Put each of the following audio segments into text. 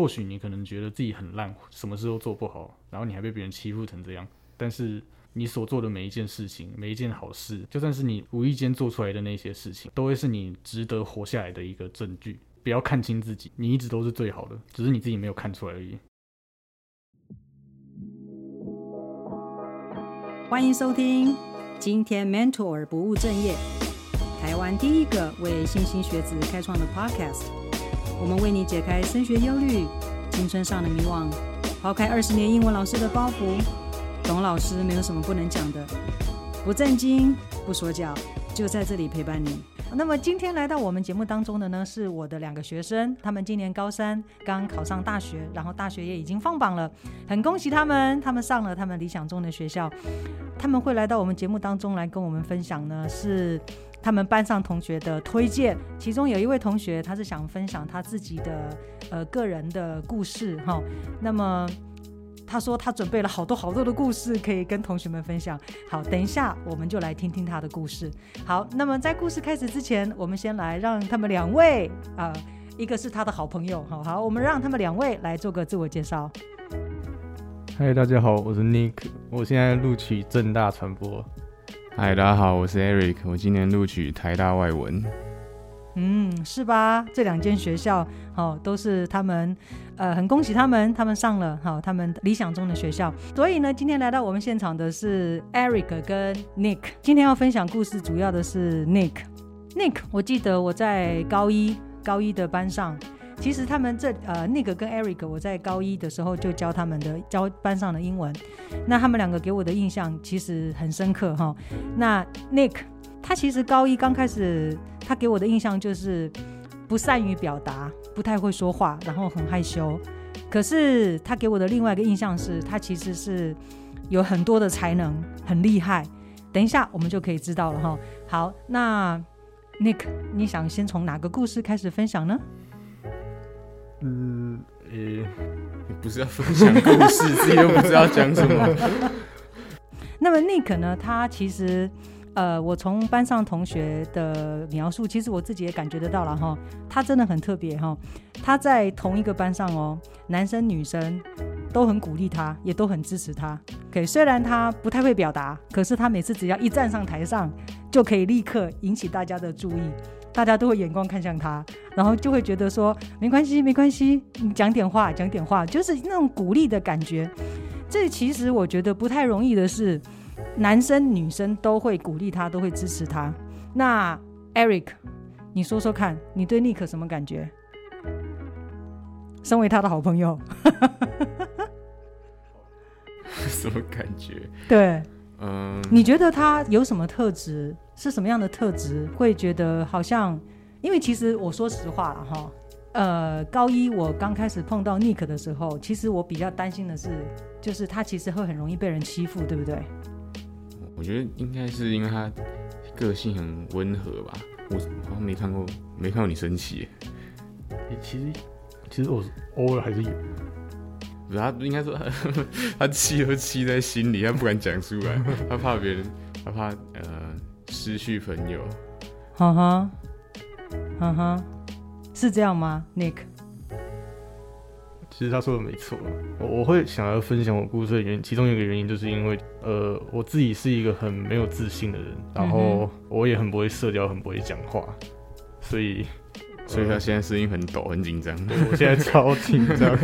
或许你可能觉得自己很烂，什么事都做不好，然后你还被别人欺负成这样，但是你所做的每一件事情，每一件好事，就算是你无意间做出来的那些事情，都会是你值得活下来的一个证据。不要看清自己，你一直都是最好的，只是你自己没有看出来而已。欢迎收听今天 Mentor 不务正业，台湾第一个为新兴学子开创的 Podcast。我们为你解开升学忧虑、青春上的迷惘，抛开二十年英文老师的包袱，董老师没有什么不能讲的，不正经不说教，就在这里陪伴你。那么今天来到我们节目当中的呢，是我的两个学生，他们今年高三，刚考上大学，然后大学也已经放榜了，很恭喜他们，他们上了他们理想中的学校。他们会来到我们节目当中来跟我们分享呢，是他们班上同学的推荐。其中有一位同学，他是想分享他自己的呃个人的故事哈。那么他说他准备了好多好多的故事可以跟同学们分享。好，等一下我们就来听听他的故事。好，那么在故事开始之前，我们先来让他们两位啊，一个是他的好朋友，好好，我们让他们两位来做个自我介绍。嗨，大家好，我是 Nick，我现在录取正大传播。嗨，大家好，我是 Eric，我今年录取台大外文。嗯，是吧？这两间学校，好，都是他们，呃，很恭喜他们，他们上了好他们理想中的学校。所以呢，今天来到我们现场的是 Eric 跟 Nick。今天要分享故事，主要的是 Nick。Nick，我记得我在高一高一的班上，其实他们这呃 Nick 跟 Eric，我在高一的时候就教他们的教班上的英文。那他们两个给我的印象其实很深刻哈。那 Nick，他其实高一刚开始。他给我的印象就是不善于表达，不太会说话，然后很害羞。可是他给我的另外一个印象是他其实是有很多的才能，很厉害。等一下我们就可以知道了哈。好，那 Nick，你想先从哪个故事开始分享呢？嗯，呃，不是要分享故事，自己又不知道讲什么。那么 Nick 呢？他其实。呃，我从班上同学的描述，其实我自己也感觉得到了哈，他真的很特别哈。他在同一个班上哦，男生女生都很鼓励他，也都很支持他。OK，虽然他不太会表达，可是他每次只要一站上台上，就可以立刻引起大家的注意，大家都会眼光看向他，然后就会觉得说没关系，没关系，你讲点话，讲点话，就是那种鼓励的感觉。这其实我觉得不太容易的是。男生女生都会鼓励他，都会支持他。那 Eric，你说说看，你对 Nick 什么感觉？身为他的好朋友，什么感觉？对，嗯，你觉得他有什么特质？是什么样的特质？会觉得好像，因为其实我说实话了哈，呃，高一我刚开始碰到 Nick 的时候，其实我比较担心的是，就是他其实会很容易被人欺负，对不对？我觉得应该是因为他个性很温和吧，我好像没看过，没看过你生气。其实，其实我偶尔还是有。他应该说他气都气在心里，他不敢讲出来，他怕别人，他怕呃失去朋友。哈哈，哈哈，是这样吗，Nick？其实他说的没错，我我会想要分享我故事的原因，其中一个原因就是因为，呃，我自己是一个很没有自信的人，然后我也很不会社交，很不会讲话，所以。所以他现在声音很抖，很紧张。我现在超紧张。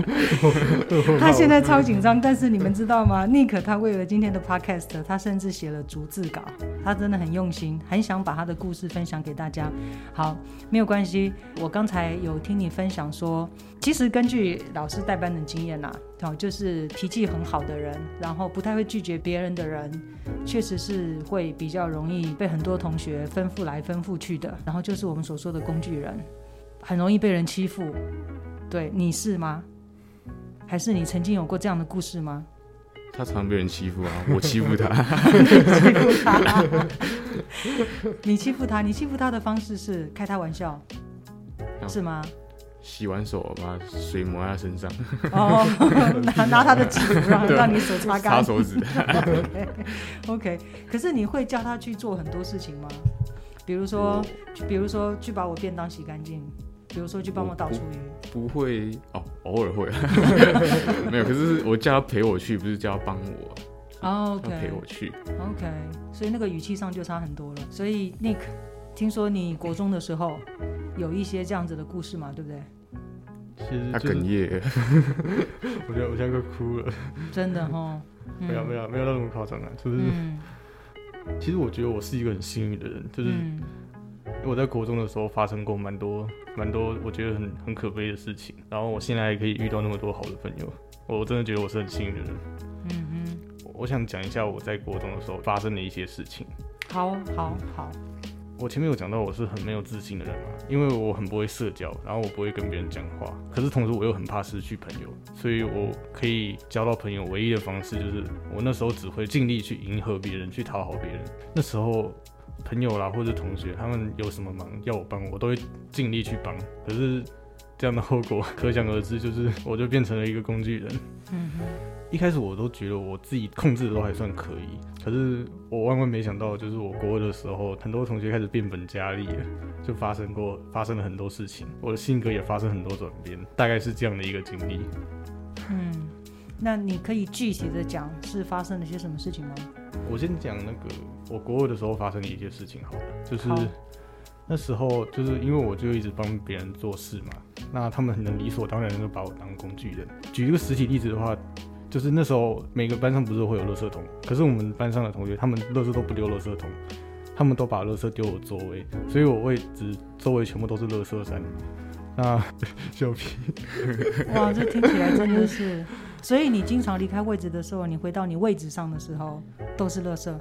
他现在超紧张，但是你们知道吗？Nick 他为了今天的 Podcast，他甚至写了逐字稿。他真的很用心，很想把他的故事分享给大家。好，没有关系。我刚才有听你分享说，其实根据老师带班的经验呐，哦，就是脾气很好的人，然后不太会拒绝别人的人。确实是会比较容易被很多同学吩咐来吩咐去的，然后就是我们所说的工具人，很容易被人欺负。对，你是吗？还是你曾经有过这样的故事吗？他常被人欺负啊，我欺负他。欺负他。你欺负他，你欺负他的方式是开他玩笑，是吗？洗完手，把水抹在身上。哦，拿拿他的纸，让 让你手擦干。擦手指。OK，可是你会叫他去做很多事情吗？比如说，比如说去把我便当洗干净。比如说去帮我倒厨余。不会哦，偶尔会，没有。可是我叫他陪我去，不是叫他帮我，哦要陪，OK 我去。OK，所以那个语气上就差很多了。所以 Nick，听说你国中的时候有一些这样子的故事嘛，对不对？其实就是哽咽，我觉得我现在快哭了，真的哈，没有没有没有到那么夸张啊，就是、嗯。其实我觉得我是一个很幸运的人，就是嗯。我在国中的时候发生过蛮多蛮多我觉得很很可悲的事情，然后我现在还可以遇到那么多好的朋友，我真的觉得我是很幸运的人。嗯哼，我想讲一下我在国中的时候发生的一些事情。好好好，我前面有讲到我是很没有自信的人嘛，因为我很不会社交，然后我不会跟别人讲话，可是同时我又很怕失去朋友，所以我可以交到朋友唯一的方式就是我那时候只会尽力去迎合别人，去讨好别人。那时候朋友啦或者同学他们有什么忙要我帮，我都会尽力去帮。可是这样的后果可想而知，就是我就变成了一个工具人。嗯哼，一开始我都觉得我自己控制的都还算可以，可是我万万没想到，就是我国二的时候，很多同学开始变本加厉了，就发生过发生了很多事情，我的性格也发生很多转变，大概是这样的一个经历。嗯，那你可以具体的讲是发生了些什么事情吗？我先讲那个我国二的时候发生的一些事情好了，就是那时候就是因为我就一直帮别人做事嘛，那他们很理所当然的就把我当工具人。举一个实体例子的话，就是那时候每个班上不是会有垃圾桶，可是我们班上的同学他们垃圾都不丢垃圾桶，他们都把垃圾丢我座位，所以我位置周围全部都是垃圾山。那 小皮，哇，这听起来真的是，所以你经常离开位置的时候，你回到你位置上的时候都是垃圾。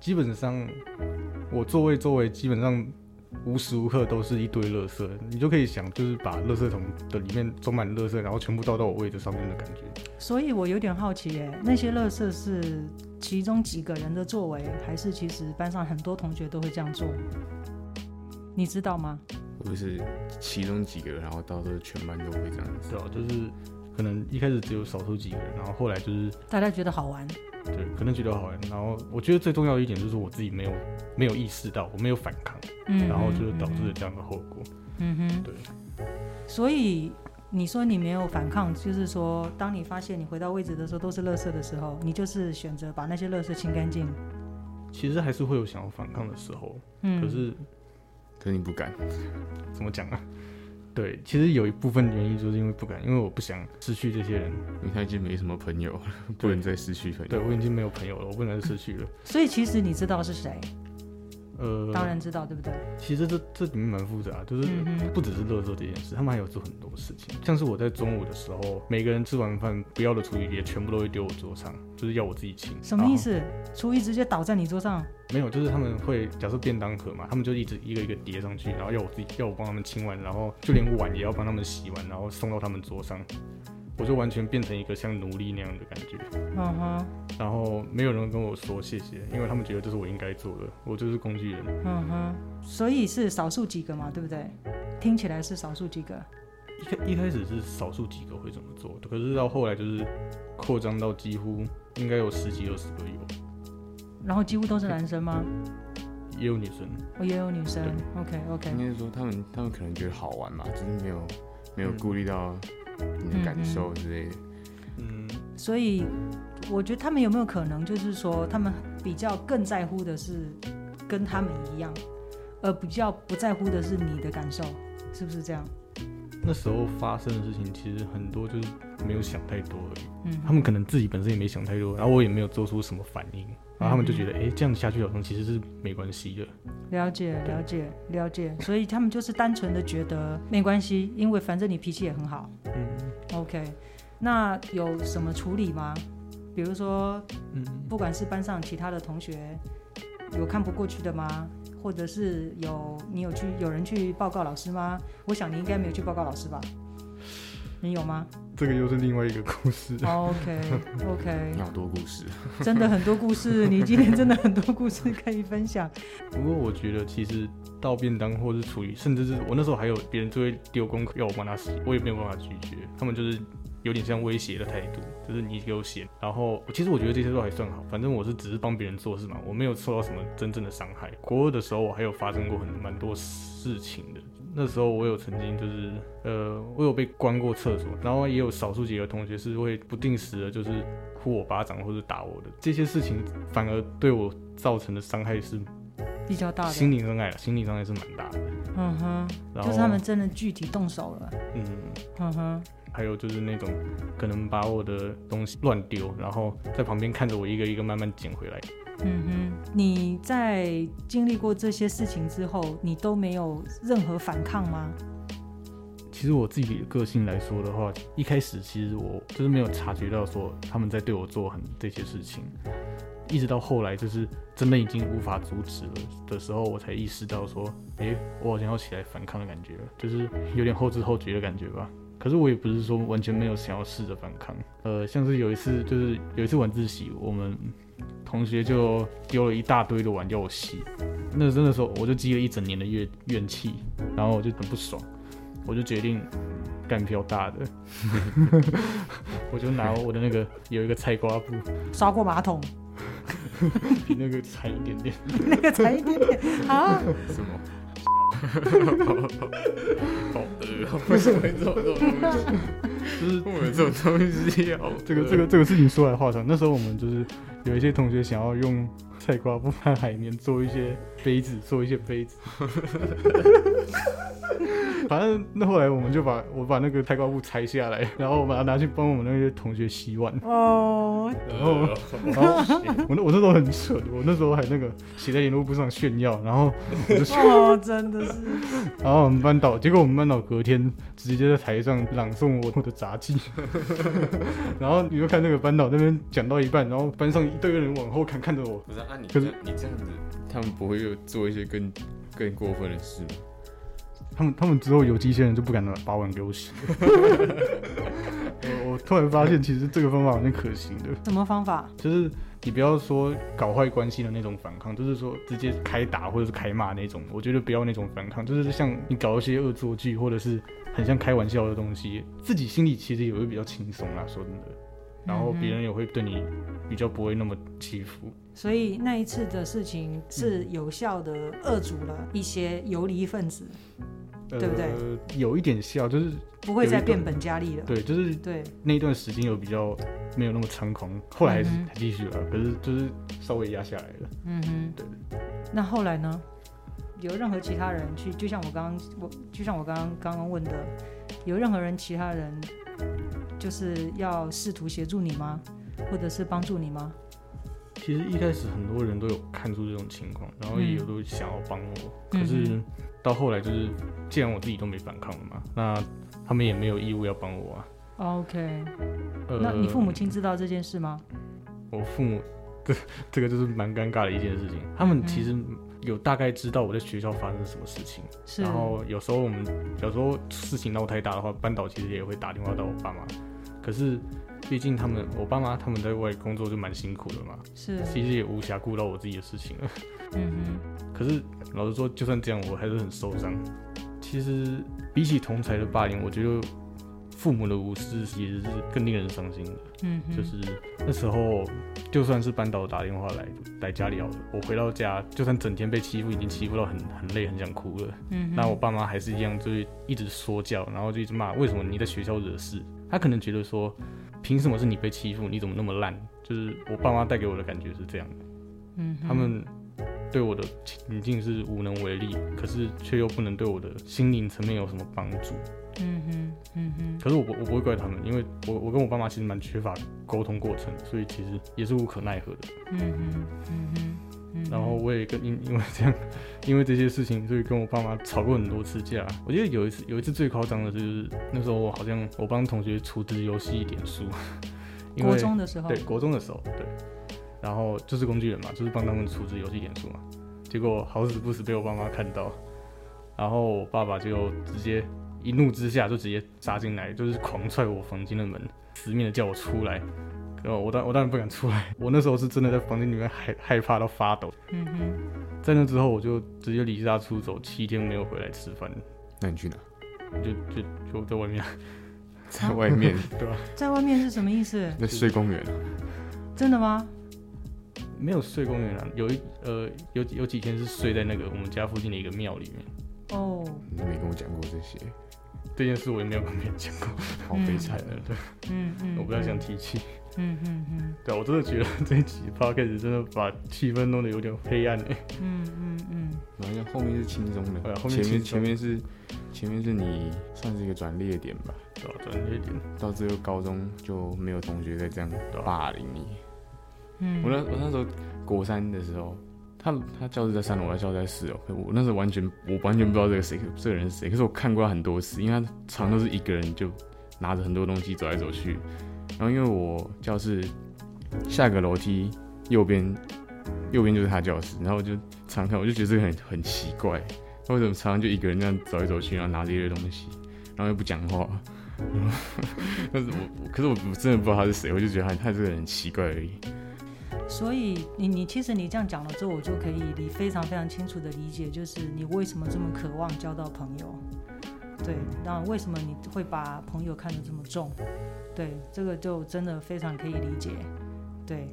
基本上我座位周围基本上无时无刻都是一堆垃圾，你就可以想，就是把垃圾桶的里面装满垃圾，然后全部倒到我位置上面的感觉。所以我有点好奇耶，那些垃圾是其中几个人的作为，还是其实班上很多同学都会这样做？你知道吗？或者是其中几个人，然后到时候全班都会这样子。对啊，就是可能一开始只有少数几个人，然后后来就是大家觉得好玩，对，可能觉得好玩，然后我觉得最重要的一点就是我自己没有没有意识到，我没有反抗，嗯，然后就导致了嗯这样的后果。嗯哼，对。所以你说你没有反抗，就是说，当你发现你回到位置的时候都是垃圾的时候，你就是选择把那些垃圾清干净。其实还是会有想要反抗的时候，嗯，可是可是你不敢，怎么讲啊？对，其实有一部分原因就是因为不敢，因为我不想失去这些人。因为他已经没什么朋友了，不能再失去朋友。对我已经没有朋友了，我不能再失去了。所以其实你知道是谁，呃，当然知道，对不对？其实这这里面蛮复杂，就是不只是垃圾这件事，他们还有做很多事情。像是我在中午的时候，每个人吃完饭不要的厨余也全部都会丢我桌上，就是要我自己清。什么意思？厨余直接倒在你桌上？没有，就是他们会假设便当盒嘛，他们就一直一个一个叠上去，然后要我自己要我帮他们清完，然后就连碗也要帮他们洗完，然后送到他们桌上。我就完全变成一个像奴隶那样的感觉，嗯哼，然后没有人跟我说谢谢，因为他们觉得这是我应该做的，我就是工具人。嗯哼，所以是少数几个嘛，对不对？听起来是少数几个。一开一开始是少数几个会这么做的，可是到后来就是扩张到几乎应该有十几二十个有，然后几乎都是男生吗？也有女生。我也有女生。OK OK，应该是说他们他们可能觉得好玩嘛，就是没有没有顾虑到你的感受之类的。嗯，所以我觉得他们有没有可能就是说，他们比较更在乎的是跟他们一样，而比较不在乎的是你的感受，是不是这样？那时候发生的事情其实很多就是没有想太多而已，嗯，他们可能自己本身也没想太多，然后我也没有做出什么反应，然后他们就觉得，哎、这样下去好像其实是没关系的。了解了解了解，所以他们就是单纯的觉得没关系，因为反正你脾气也很好。嗯 OK，那有什么处理吗？比如说，嗯，不管是班上其他的同学有看不过去的吗？或者是有你有去有人去报告老师吗？我想你应该没有去报告老师吧？你有吗这个又是另外一个故事。？OK OK，你好多故事，真的很多故事，你今天真的很多故事可以分享。不过我觉得其实倒便当或是处理，甚至是我那时候还有别人就会丢功课要我帮他洗，我也没有办法拒绝，他们就是有点像威胁的态度，就是你给我写。然后其实我觉得这些都还算好，反正我是只是帮别人做事嘛，我没有受到什么真正的伤害。国二的时候我还有发生过很蛮多事情的，那时候我有曾经就是呃，我有被关过厕所，然后也有少数几个同学是会不定时的，就是呼我巴掌或者打我的。这些事情反而对我造成的伤害是比较大的，心理伤害，心理伤害是蛮大的。嗯哼，然后就是他们真的具体动手了。嗯，嗯哼，还有就是那种可能把我的东西乱丢，然后在旁边看着我一个一个慢慢捡回来。嗯哼，你在经历过这些事情之后，你都没有任何反抗吗？其实我自己的个性来说的话，一开始其实我就是没有察觉到说他们在对我做很这些事情，一直到后来就是真的已经无法阻止了的时候，我才意识到说，诶，我好像要起来反抗的感觉了，就是有点后知后觉的感觉吧。可是我也不是说完全没有想要试着反抗，呃，像是有一次就是有一次晚自习，我们同学就丢了一大堆的碗要我洗，那真的时候我就积了一整年的怨怨气，然后我就很不爽。我就决定干票大的，我就拿我的那个有一个菜瓜布，刷过马桶，比那个惨一点点。那个惨一点点啊！什么？好恶啊！为什么会这种东西？就是我有这种东西好恶这个这个这个事情说来话长，那时候我们就是有一些同学想要用菜瓜布和海绵做一些杯子，做一些杯子。反正那后来我们就把我把那个菜瓜布拆下来，然后我把它拿去帮我们那些同学洗碗。哦，然后，然后我那我那时候很蠢，我那时候还那个写在联络簿上炫耀，然后我就说，哦，真的是，然后我们班导，结果我们班导隔天直接在台上朗诵我的杂技，然后你就看那个班导那边讲到一半，然后班上一堆人往后看，看着我，不是啊，你可是你这样子，他们不会又做一些更更过分的事吗？他们他们之后有机器人就不敢把碗给我洗。我我突然发现，其实这个方法好像可行的。什么方法？就是你不要说搞坏关系的那种反抗，就是说直接开打或者是开骂那种，我觉得不要那种反抗，就是像你搞一些恶作剧或者是很像开玩笑的东西，自己心里其实也会比较轻松啦，说真的。然后别人也会对你比较不会那么欺负。所以那一次的事情是有效的遏阻了一些游离分子，对不对呃，有一点笑，就是不会再变本加厉了。对，就是对，那一段时间有比较没有那么猖狂，后来还是继续了，可是就是稍微压下来了。嗯哼，对。那后来呢？有任何其他人去，就像我刚刚我就像我刚刚刚刚问的，有任何人其他人就是要试图协助你吗？或者是帮助你吗？其实一开始很多人都有看出这种情况，然后也有都想要帮我，嗯可是到后来就是，既然我自己都没反抗了嘛，那他们也没有义务要帮我啊。OK，呃，那你父母亲知道这件事吗？我父母，这这个就是蛮尴尬的一件事情。他们其实有大概知道我在学校发生什么事情，是，然后有时候我们有时候事情闹太大的话，班导其实也会打电话到我爸妈。可是毕竟他们我爸妈他们在外工作就蛮辛苦的嘛，是，其实也无暇顾到我自己的事情了。嗯可是老实说，就算这样，我还是很受伤。其实比起同才的霸凌，我觉得父母的无视其实是更令人伤心的。嗯，就是那时候，就算是班导打电话来来家里好了，我回到家，就算整天被欺负，已经欺负到很很累，很想哭了。嗯，那我爸妈还是一样，就是一直说教，然后就一直骂，为什么你在学校惹事？他可能觉得说，凭什么是你被欺负？你怎么那么烂？就是我爸妈带给我的感觉是这样的。嗯，他们对我的情境是无能为力，可是却又不能对我的心灵层面有什么帮助。嗯哼，嗯哼，可是我不我不会怪他们，因为我我跟我爸妈其实蛮缺乏沟通过程的，所以其实也是无可奈何的。嗯哼，嗯哼，然后我也跟因因为这样，因为这些事情，所以跟我爸妈吵过很多次架。我记得有一次有一次最夸张的就是那时候我好像我帮同学处置游戏一点数，因为国中的时候，对，国中的时候，对，然后就是工具人嘛，就是帮他们处置游戏点数嘛。结果好死不死被我爸妈看到，然后我爸爸就直接一怒之下就直接扎进来，就是狂踹我房间的门，死命的叫我出来。然后我当我当然不敢出来，我那时候是真的在房间里面害害怕到发抖。嗯哼，在那之后，我就直接离家出走，七天没有回来吃饭，那你去哪？就就就在外面，在外面，对吧？在外面是什么意思？在睡公园啊。真的吗？没有睡公园啊，有一呃有有几天是睡在那个我们家附近的一个庙里面。哦，你没跟我讲过这些，这件事我也没有跟别人讲过，好悲惨对的。对，嗯嗯，我不太想提起。嗯嗯嗯对啊，我真的觉得这一集 podcast 真的把气氛弄得有点黑暗哎。嗯嗯嗯然后后面是轻松的，对啊后面前面前面是前面是你算是一个转捩点吧？转捩点，到最后高中就没有同学再这样霸凌你。嗯，我那我那时候国三的时候，他他教室在三楼，我教室在四楼。我那时候完全我完全不知道这个谁这个人是谁，可是我看过他很多次，因为他常都是一个人就拿着很多东西走来走去。然后因为我教室下个楼梯右边右边就是他教室，然后我就常看，我就觉得这个很很奇怪，他为什么常常就一个人这样走来走去，然后拿着一堆东西，然后又不讲话。但是我我可是我我真的不知道他是谁，我就觉得他他这个人很奇怪而已。所以你你其实你这样讲了之后，我就可以理非常非常清楚的理解，就是你为什么这么渴望交到朋友，对，那为什么你会把朋友看得这么重，对，这个就真的非常可以理解，对，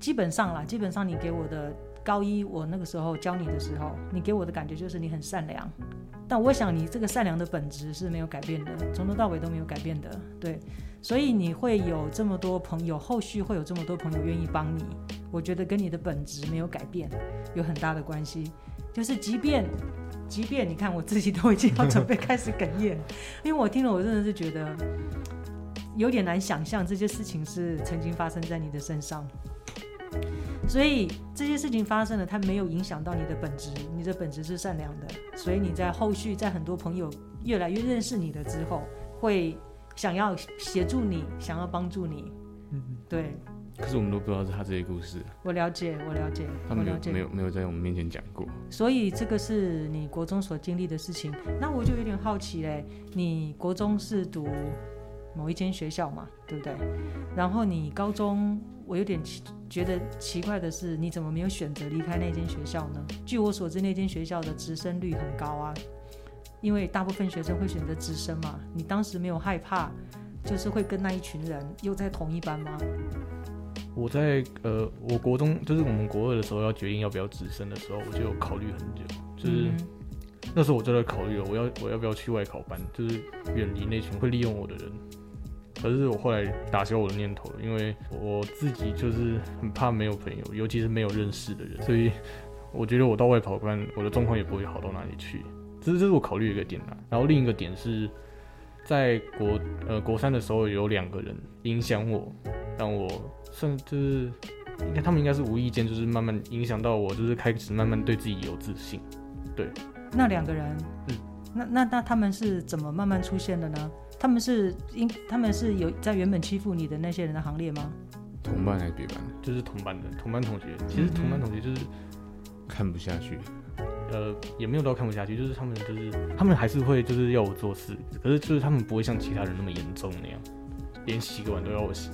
基本上啦，基本上你给我的高一我那个时候教你的时候，你给我的感觉就是你很善良，但我想你这个善良的本质是没有改变的，从头到尾都没有改变的，对，所以你会有这么多朋友，后续会有这么多朋友愿意帮你，我觉得跟你的本质没有改变有很大的关系。就是即便即便你看我自己都已经要 准备开始哽咽，因为我听了我真的是觉得有点难想象这些事情是曾经发生在你的身上。所以这些事情发生了，它没有影响到你的本质，你的本质是善良的，所以你在后续在很多朋友越来越认识你了之后，会想要协助你，想要帮助你。嗯对可是我们都不知道是他这些故事，我了解，我了解，他没有我了解。没有没有在我们面前讲过。所以这个是你国中所经历的事情，那我就有点好奇嘞。你国中是读某一间学校嘛，对不对？然后你高中，我有点奇觉得奇怪的是，你怎么没有选择离开那间学校呢？据我所知，那间学校的直升率很高啊，因为大部分学生会选择直升嘛。你当时没有害怕，就是会跟那一群人又在同一班吗？我在呃，我国中就是我们国二的时候要决定要不要直升的时候，我就有考虑很久，就是。嗯那时候我就在考虑了，我要我要不要去外考班，就是远离那群会利用我的人。可是我后来打消我的念头了，因为我自己就是很怕没有朋友，尤其是没有认识的人，所以我觉得我到外跑班，我的状况也不会好到哪里去。这是这是我考虑一个点啦。然后另一个点是在国呃国三的时候，有两个人影响我，让我算就是应该他们应该是无意间就是慢慢影响到我，就是开始慢慢对自己有自信。对那两个人，嗯那那那他们是怎么慢慢出现的呢？他们是因他们是有在原本欺负你的那些人的行列吗？同班还是别班的？就是同班的同班同学，其实同班同学就是、看不下去，呃也没有到看不下去，就是他们就是他们还是会就是要我做事，可是就是他们不会像其他人那么严重那样，连洗个碗都要我洗。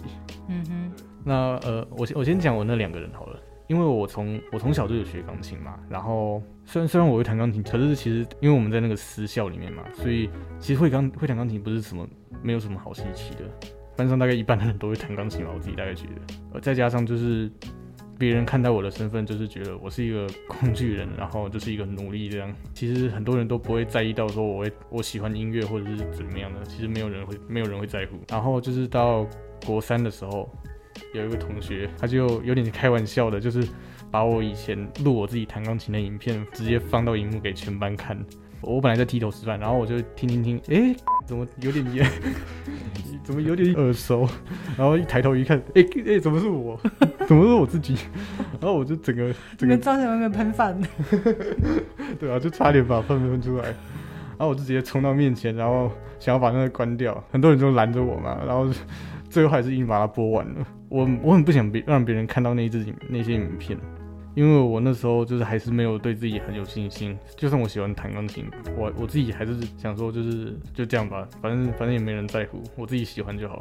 嗯哼，那呃我先我先讲我那两个人好了，因为我从我从小就有学钢琴嘛，然后虽然虽然我会弹钢琴，可是其实因为我们在那个私校里面嘛，所以其实会钢会弹钢琴不是什么没有什么好稀奇的，班上大概一半的人都会弹钢琴吧，我自己大概觉得，呃再加上就是别人看待我的身份就是觉得我是一个工具人，然后就是一个奴隶这样，其实很多人都不会在意到说我会我喜欢音乐或者是怎么样的，其实没有人会没有人会在乎，然后就是到国三的时候。有一个同学，他就有点开玩笑的，就是把我以前录我自己弹钢琴的影片直接放到荧幕给全班看。我本来在低头吃饭，然后我就听听听，诶，怎么有点眼，怎么有点耳熟？然后一抬头一看，诶诶，怎么是我？怎么是我自己？然后我就整个你整个们照在外面喷饭，对啊，就差点把饭喷出来。然后我就直接冲到面前，然后想要把那个关掉，很多人就拦着我嘛，然后最后还是硬把它播完了。我我很不想别让别人看到那一支影那些影片，因为我那时候就是还是没有对自己很有信心。就算我喜欢弹钢琴，我我自己还是想说就是就这样吧，反正反正也没人在乎，我自己喜欢就好。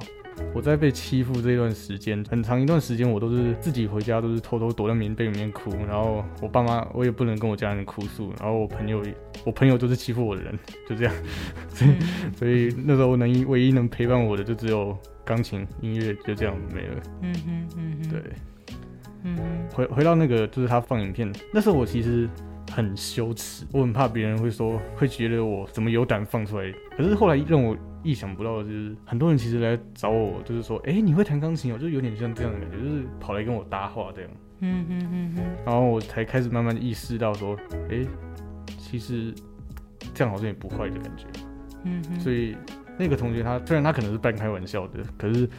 我在被欺负这段时间，很长一段时间我都是自己回家，都是偷偷躲在棉被里面哭，然后我爸妈我也不能跟我家人哭诉，然后我朋友我朋友都是欺负我的人，就这样，所以所以那时候能唯一能陪伴我的就只有钢琴音乐，就这样没了。嗯哼嗯哼，对，嗯哼回回到那个就是他放影片，那时候我其实很羞耻，我很怕别人会说，会觉得我怎么有胆放出来。可是后来让我意想不到的就是，很多人其实来找我，就是说，哎、你会弹钢琴哦，就有点像这样的感觉，就是跑来跟我搭话这样。嗯哼嗯哼，然后我才开始慢慢意识到说，哎、其实这样好像也不坏的感觉。嗯哼，所以那个同学他虽然他可能是半开玩笑的，可是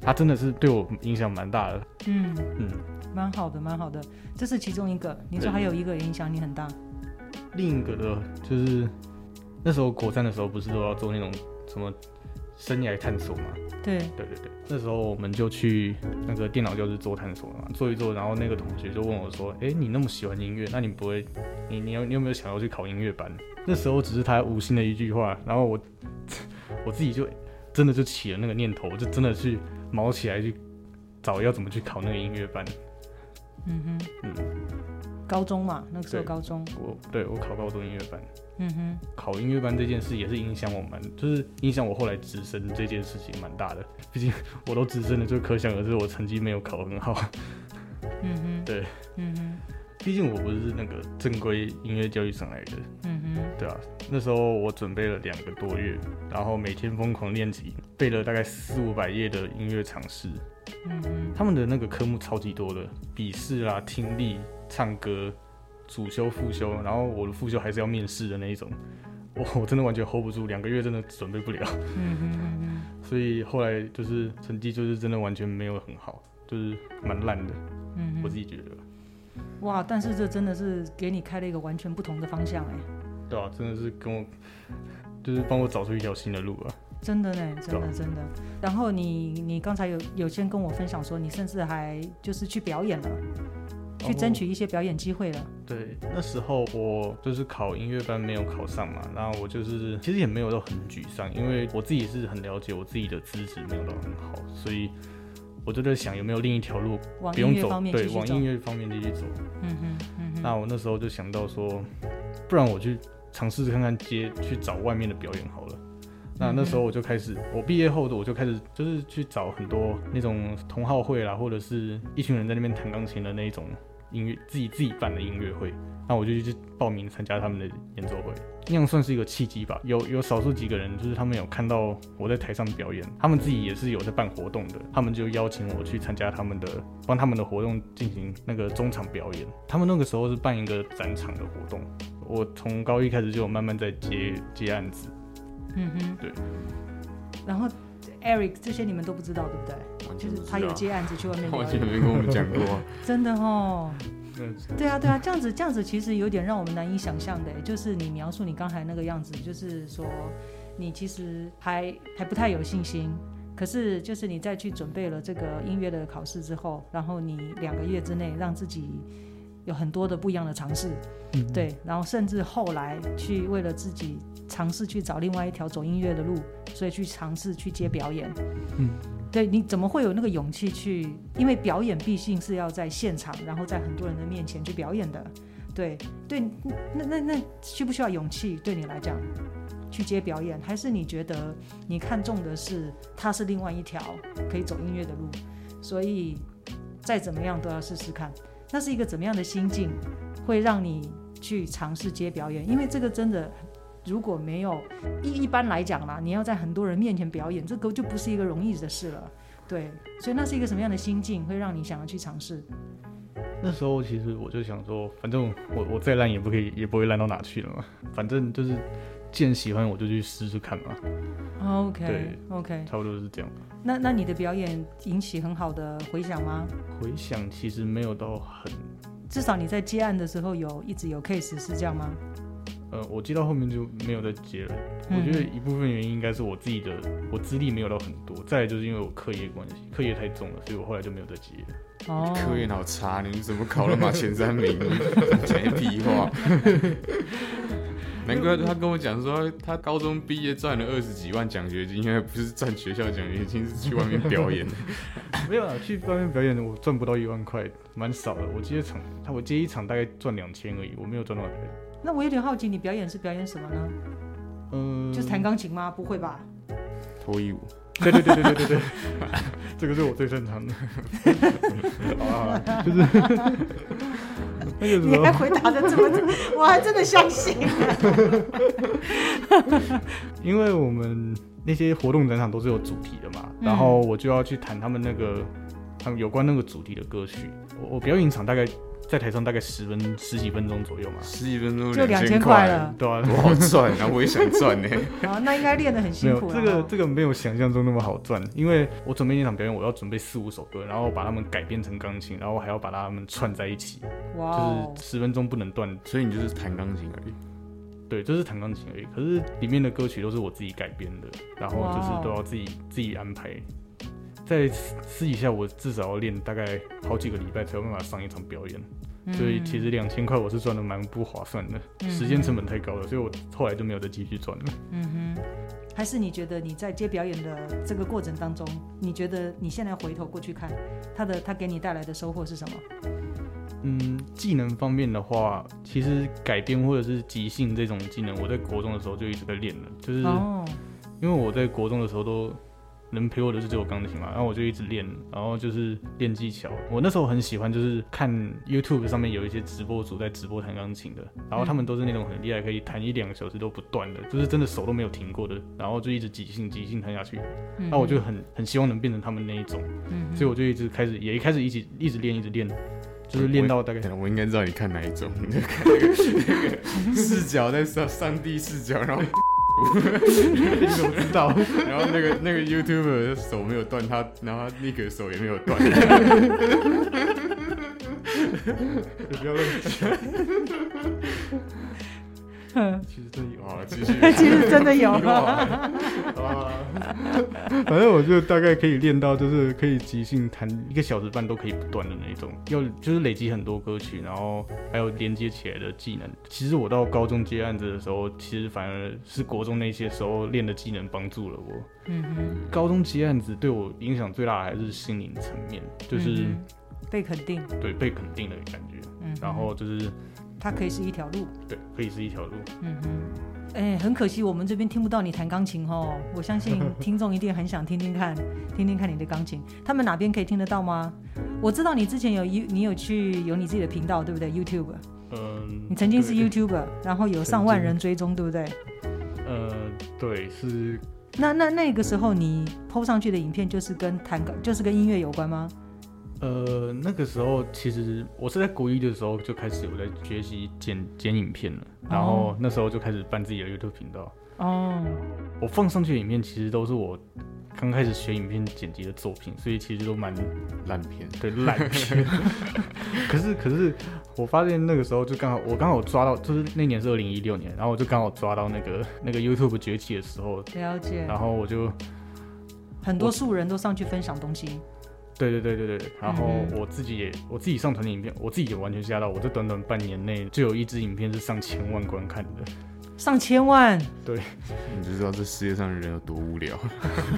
他真的是对我影响蛮大的。嗯，嗯，蛮好的，蛮好的，这是其中一个。你说还有一个影响你很大，另一个的就是那时候国三的时候，不是都要做那种什么生涯探索嘛？对，对对对，那时候我们就去那个电脑教室做探索嘛，做一做，然后那个同学就问我说：“哎、你那么喜欢音乐，那你不会，你你有你有没有想要去考音乐班？”那时候只是他无心的一句话，然后我我自己就真的就起了那个念头，我就真的去毛起来去找要怎么去考那个音乐班。嗯哼，嗯，高中嘛，那个时候高中，我对我考高中音乐班，嗯哼，考音乐班这件事也是影响我蛮，就是影响我后来直升这件事情蛮大的。毕竟我都直升了，就可想而知我成绩没有考很好。嗯哼，对，嗯哼，毕竟我不是那个正规音乐教育上来的，嗯哼，对啊。那时候我准备了两个多月，然后每天疯狂练习，背了大概四五百页的音乐常识。嗯哼，他们的那个科目超级多的，笔试啦、听力、唱歌、主修、副修，然后我的副修还是要面试的那一种。我我真的完全 hold 不住，两个月真的准备不了，嗯，嗯，所以后来就是成绩就是真的完全没有很好，就是蛮烂的，嗯哼，我自己觉得。哇，但是这真的是给你开了一个完全不同的方向哎，对啊，真的是跟我，就是帮我找出一条新的路啊。真的呢，真的真的。然后你你刚才有有先跟我分享说，你甚至还就是去表演了，去争取一些表演机会了。对，那时候我就是考音乐班没有考上嘛，然后我就是其实也没有到很沮丧，因为我自己是很了解我自己的资质没有到很好，所以我就在想有没有另一条路往不用走音乐方，面继对。往音乐方面继续走。嗯哼，嗯哼，那我那时候就想到说，不然我去尝试看看接去找外面的表演好了。那那时候我就开始，我毕业后的我就开始就是去找很多那种同好会啦，或者是一群人在那边弹钢琴的那一种音乐，自己自己办的音乐会。那我就去报名参加他们的演奏会，那样算是一个契机吧。有有少数几个人，就是他们有看到我在台上表演，他们自己也是有在办活动的，他们就邀请我去参加他们的，帮他们的活动进行那个中场表演。他们那个时候是办一个展场的活动，我从高一开始就有慢慢在接接案子。嗯哼，对。然后 Eric 这些你们都不知道对不对？完就是他有接案子去外面表完全演，没跟我们讲过。真的哦。嗯，对啊，对啊，这样子这样子其实有点让我们难以想象的，就是你描述你刚才那个样子，就是说你其实还还不太有信心，可是就是你再去准备了这个音乐的考试之后，然后你两个月之内让自己有很多的不一样的尝试，嗯，对，然后甚至后来去为了自己尝试去找另外一条走音乐的路，所以去尝试去接表演。嗯，对，你怎么会有那个勇气去？因为表演毕竟是要在现场，然后在很多人的面前去表演的。对对，那那那需不需要勇气？对你来讲，去接表演，还是你觉得你看重的是它是另外一条可以走音乐的路，所以再怎么样都要试试看。那是一个怎么样的心境，会让你去尝试接表演？因为这个真的，如果没有一一般来讲啦，你要在很多人面前表演，这个就不是一个容易的事了。对，所以那是一个什么样的心境，会让你想要去尝试？那时候其实我就想说，反正我我再烂也不可以，也不会烂到哪去了嘛。反正就是既然喜欢，我就去试试看嘛。OK 对 OK，差不多是这样。那那你的表演引起很好的回响吗？回响其实没有到很，至少你在接案的时候有一直有 case 是这样吗？呃，我接到后面就没有再接了。嗯我觉得一部分原因应该是我自己的，我资历没有到很多，再来就是因为我课业关系，课业太重了，所以我后来就没有再接了。哦，科研好差，你怎么考了嘛前三名？讲些屁话。难怪他跟我讲说，他高中毕业赚了二十几万奖学金，因为不是赚学校奖学金，是去外面表演。没有啊，去外面表演我赚不到一万块，蛮少的。我接一场，他我接一场大概赚两千而已，我没有赚到。那我有点好奇，你表演是表演什么呢？嗯，就是弹钢琴吗？不会吧？脱衣舞，对对对对对对对，这个是我最擅长的。就是你还，回答的这么，我还真的相信。因为我们那些活动展场都是有主题的嘛，嗯然后我就要去谈他们那个他们有关那个主题的歌曲。我我表演一场大概在台上大概十分十几分钟左右嘛，十几分钟就两千块了对啊，我好赚啊！我也想赚呢。啊，那应该练得很辛苦这个这个没有想象中那么好赚，因为我准备那场表演，我要准备四五首歌，然后把它们改编成钢琴，然后还要把它们串在一起，哇哦就是十分钟不能断。所以你就是弹钢琴而已。对，就是弹钢琴而已。可是里面的歌曲都是我自己改编的，然后就是都要自己自己安排。在私私底下，我至少要练大概好几个礼拜才有办法上一场表演，嗯所以其实两千块我是赚的蛮不划算的，嗯时间成本太高了，所以我后来就没有再继续赚了。嗯哼，还是你觉得你在接表演的这个过程当中，你觉得你现在回头过去看，他的他给你带来的收获是什么？嗯，技能方面的话，其实改编或者是即兴这种技能，我在国中的时候就一直在练了。就是哦，因为我在国中的时候都能陪我的是只有钢琴嘛，然后我就一直练，然后就是练技巧。我那时候很喜欢，就是看 YouTube 上面有一些直播主在直播弹钢琴的，然后他们都是那种很厉害，可以弹一两个小时都不断的，就是真的手都没有停过的，然后就一直即兴即兴弹下去。嗯那我就很很希望能变成他们那一种，所以我就一直开始也一开始一直一直练一直练，就是练到大概我应该知道你看哪一种，你在看那个 那个视角在上上帝视角，然后 你怎么知道？然后那个那个 YouTuber 的手没有断，他然后他那个手也没有断，你 不要乱讲。其实真的有啊，其实。其实真的有。啊，反正我就大概可以练到，就是可以即兴弹一个小时半都可以不断的那种，要就是累积很多歌曲，然后还有连接起来的技能。其实我到高中接案子的时候，其实反而是国中那些时候练的技能帮助了我。嗯哼，高中接案子对我影响最大的还是心灵层面，就是、嗯被肯定，对被肯定的感觉，嗯，然后就是它可以是一条路。对可以是一条路。嗯哼，哎、很可惜我们这边听不到你弹钢琴哦。我相信听众一定很想听听看，听听看你的钢琴。他们哪边可以听得到吗？我知道你之前有 You，你有去有你自己的频道，对不对？YouTube，嗯，你曾经是 YouTuber，然后有上万人追踪，对不对？呃，对，是那那那个时候你 PO 上去的影片就是跟弹钢，就是跟音乐有关吗？呃，那个时候其实我是在国一的时候就开始我在学习剪剪影片了，然后那时候就开始办自己的 YouTube 频道。哦，我放上去的影片其实都是我刚开始学影片剪辑的作品，所以其实都蛮烂片，对烂片。可是可是我发现那个时候就刚好我刚好抓到，就是那年是二零一六年，然后我就刚好抓到那个那个 YouTube 崛起的时候，了解。然后我就很多素人都上去分享东西。对对对对对，然后嗯我自己也我自己上传的影片，我自己也完全吓到，我这短短半年内就有一支影片是上千万观看的。上千万，对 你就知道这世界上的人有多无聊。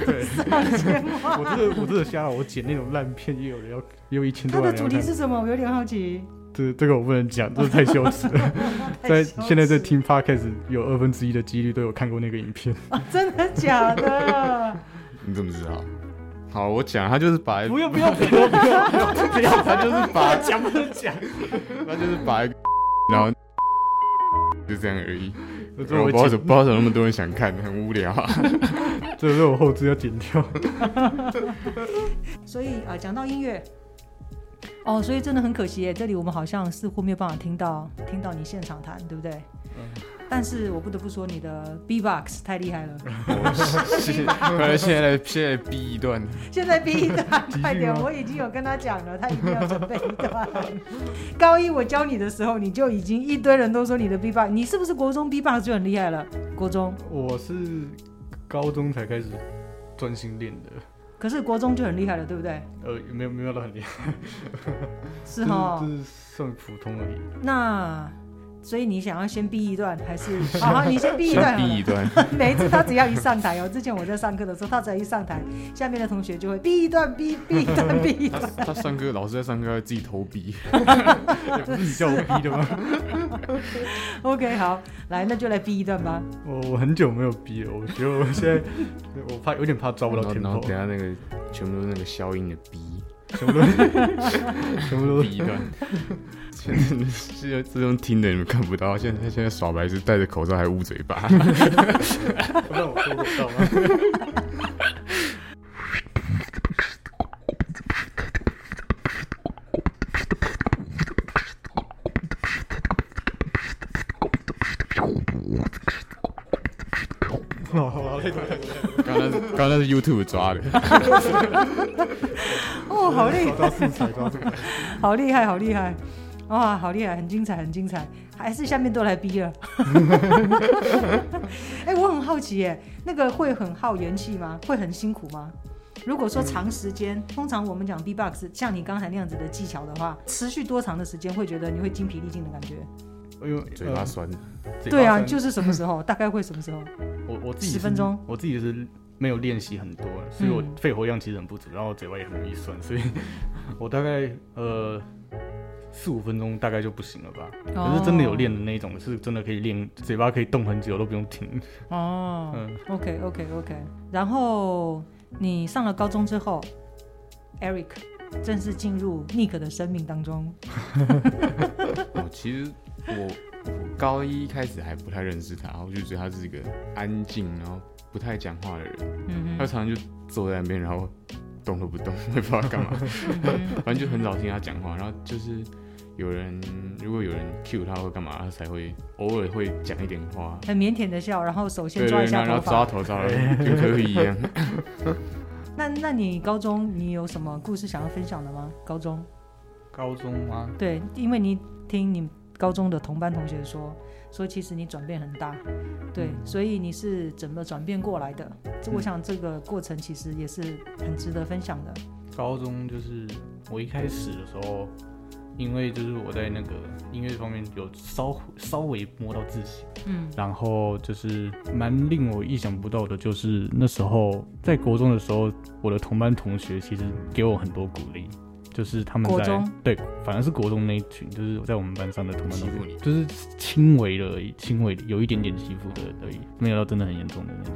对，上千万。我真的我真的吓到，我剪那种烂片也有人要也有一千它的主多万人要看。题是什么？我有点好奇。这这个我不能讲，这太羞耻了。在现在在听 podcast 有二分之一的几率都有看过那个影片。啊，真的假的？你怎么知道？好，我讲，他就是把，不用不用不用不用不用，不要，他就是把，讲不能讲。他就是把，然后就这样而已。我不知道怎不知道那么多人想看，很无聊啊。这是我后置要剪掉。所以啊，讲到音乐，哦，所以真的很可惜耶，这里我们好像似乎没有办法听到听到你现场弹，对不对？但是我不得不说，你的 B-box 太厉害了。快 现在现在 B 一段，现在 B 一段，快点！我已经有跟他讲了，他一定要准备一段。高一我教你的时候，你就已经一堆人都说你的 B-box，你是不是国中 B-box 就很厉害了？国中，我是高中才开始专心练的，可是国中就很厉害了，对不对？呃，没有没有到很厉害，是哈。就是就是算普通而已。那所以你想要先 B 一段，还是 好好你先 B 一段逼一段。每一次他只要一上台哦，之前我在上课的时候，他只要一上台，下面的同学就会 B 一段 B B 一段 B 一段。他上课，老师在上课，自己投笔。也不是你叫我逼的吗？OK，好，来那就来逼一段吧。我我很久没有逼了，我觉得我现在我怕有点怕抓不到然后然后等。下那个全部都是那个消音的逼。全部都全部都第一段。现在是这种听的你们看不到，现在他现在耍白是戴着口罩还捂嘴巴。让 我脱口罩吗？好好累刚刚那是刚刚那是 YouTube 抓的，哦，好厉害。好厉害，好厉害，哇，好厉害，很精彩，很精彩，还是下面都来逼了。哎、我很好奇耶，那个会很耗元气吗？会很辛苦吗？如果说长时间，通常我们讲 B-box，像你刚才那样子的技巧的话，持续多长的时间会觉得你会精疲力尽的感觉？哎呦嘴巴酸。对啊，就是什么时候？大概会什么时候？我我自己十分钟，我自己是没有练习很多，所以我嗯肺活量其实很不足，然后嘴巴也很容易酸，所以 我大概呃四五分钟大概就不行了吧。可是真的有练的那种，是真的可以练嘴巴可以动很久都不用停。哦。嗯，OK OK OK，然后你上了高中之后，Eric 正式进入 Nick 的生命当中。哦，其实我我高一开始还不太认识他，我就觉得他是一个安静然后不太讲话的人，嗯他常常就坐在那边，然后动都不动，我 也不知道他干嘛，反正就很少听他讲话。然后就是有人如果有人 cue 他或干嘛，他才会偶尔会讲一点话。很腼腆的笑，然后首先抓一下然后然后抓头抓的跟可以一样。那那你高中你有什么故事想要分享的吗？高中高中吗？对，因为你听你高中的同班同学说，说其实你转变很大，对，所以你是怎么转变过来的？这我想这个过程其实也是很值得分享的。高中就是我一开始的时候，因为就是我在那个音乐方面有稍稍微摸到自己。嗯然后就是蛮令我意想不到的，就是那时候在国中的时候，我的同班同学其实给我很多鼓励，就是他们在国中对，反而是国中那一群，就是在我们班上的同班同学，就是轻微的而已，轻微的有一点点欺负的而已，没有到真的很严重的那种。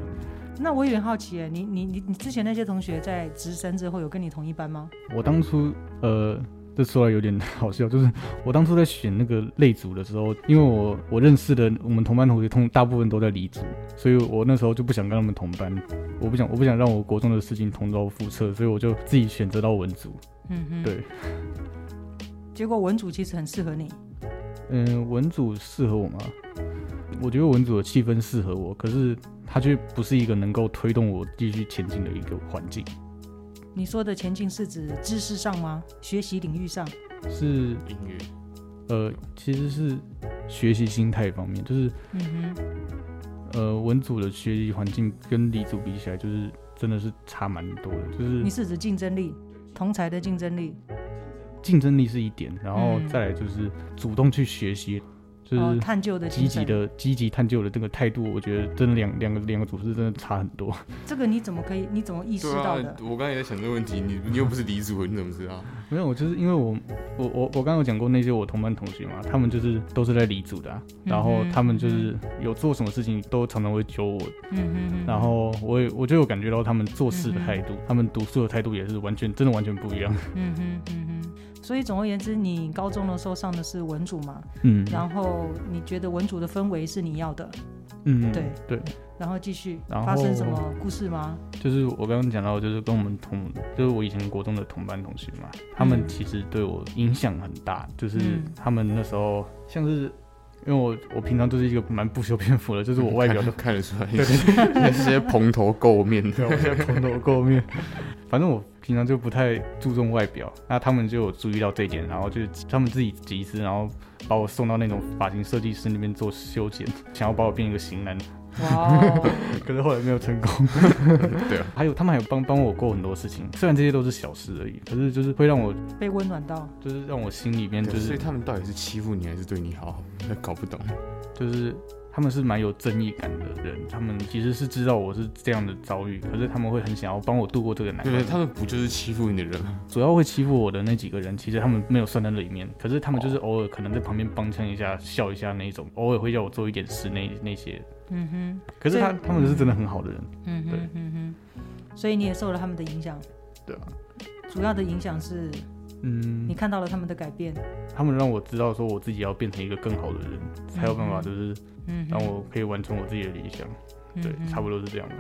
那我有点好奇耶，你你你你之前那些同学在直升之后有跟你同一班吗？我当初呃，这说来有点好笑，就是我当初在选那个类组的时候，因为我我认识的我们同班同学通大部分都在离组，所以我那时候就不想跟他们同班，我不想我不想让我国中的事情重蹈覆辙，所以我就自己选择到文组。嗯哼，对。结果文组其实很适合你，嗯，文组适合我吗？我觉得文组的气氛适合我，可是它却不是一个能够推动我继续前进的一个环境，你说的前进是指知识上吗？学习领域上？是音乐呃，其实是学习心态方面，就是嗯哼，呃，文组的学习环境跟理组比起来，就是真的是差蛮多的。就是你是指竞争力，同才的竞争力，竞争力是一点，然后嗯。再来就是主动去学习，就哦，是探究的积极。的积极探究的这个态度，我觉得真的两两个两个组织真的差很多。这个你怎么可以？你怎么意识到的？，我刚才也在想这个问题，你你又不是离组，你怎么知道？没有，我就是因为我我我我刚刚有讲过那些我同班同学嘛，他们就是都是在离组的、啊，然后他们就是有做什么事情都常常会揪我，嗯哼哼，然后我也我就有感觉到他们做事的态度，他们读书的态度也是完全真的完全不一样。嗯哼嗯哼。所以总而言之，你高中的时候上的是文组嘛，嗯，然后你觉得文组的氛围是你要的，嗯对。对，然后继续然后发生什么故事吗？就是我刚刚讲到，就是跟我们同，就是我以前国中的同班同学嘛，他们其实对我影响很大，就是嗯。他们那时候像是。因为我我平常就是一个蛮不修边幅的，就是我外表都看看得出来，那些蓬头垢面的。对，我现在蓬头垢面。反正我平常就不太注重外表，那他们就有注意到这一点，然后就是他们自己集资，然后把我送到那种发型设计师那边做修剪，想要把我变一个型男，可是后来没有成功。对啊，还有他们还有帮帮我过很多事情，虽然这些都是小事而已，可是就是会让我被温暖到。就是让我心里面就是所以他们到底是欺负你还是对你好？那搞不懂。就是他们是蛮有正义感的人，他们其实是知道我是这样的遭遇，可是他们会很想要帮我度过这个难关。对他们不就是欺负你的人吗？主要会欺负我的那几个人，其实他们没有算在里面，可是他们就是偶尔可能在旁边帮腔一下、笑一下那一种，偶尔会叫我做一点事那那些。嗯哼，可是他他们是真的很好的人，嗯对。哼嗯哼，所以你也受了他们的影响。对啊。主要的影响是嗯。你，看到了他们的改变，他们让我知道说我自己要变成一个更好的人，才有办法就是嗯，让我可以完成我自己的理想。对，差不多，是这样吧。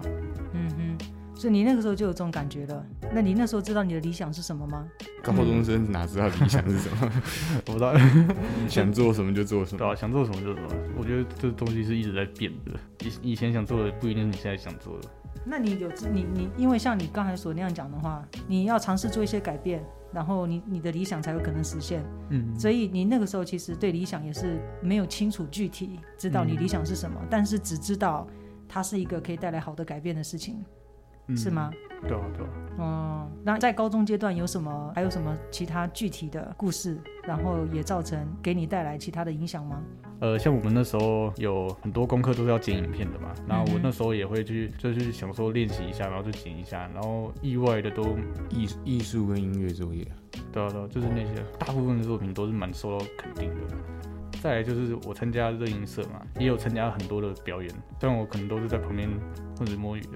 嗯哼，所以你那个时候就有这种感觉了。那你那时候知道你的理想是什么吗？高中生哪知道理想是什么？我不知道，想做什么就做什么。对啊，想做什么就做什么。我觉得这东西是一直在变的，以以前想做的不一定是你现在想做的。那你有知你你，因为像你刚才所那样讲的话，你要尝试做一些改变，然后你你的理想才有可能实现。嗯，所以你那个时候其实对理想也是没有清楚具体知道你理想是什么，但是只知道它是一个可以带来好的改变的事情，嗯是吗？？对啊，对啊。嗯，那在高中阶段有什么还有什么其他具体的故事，然后也造成给你带来其他的影响吗？呃，像我们那时候有很多功课都是要剪影片的嘛，然后我那时候也会去，就去想说练习一下，然后就剪一下，然后意外的都，艺艺术跟音乐作业，对啊对啊，就是那些大部分的作品都是蛮受到肯定的。再来就是我参加热音社嘛，也有参加很多的表演，虽然我可能都是在旁边混着摸鱼的，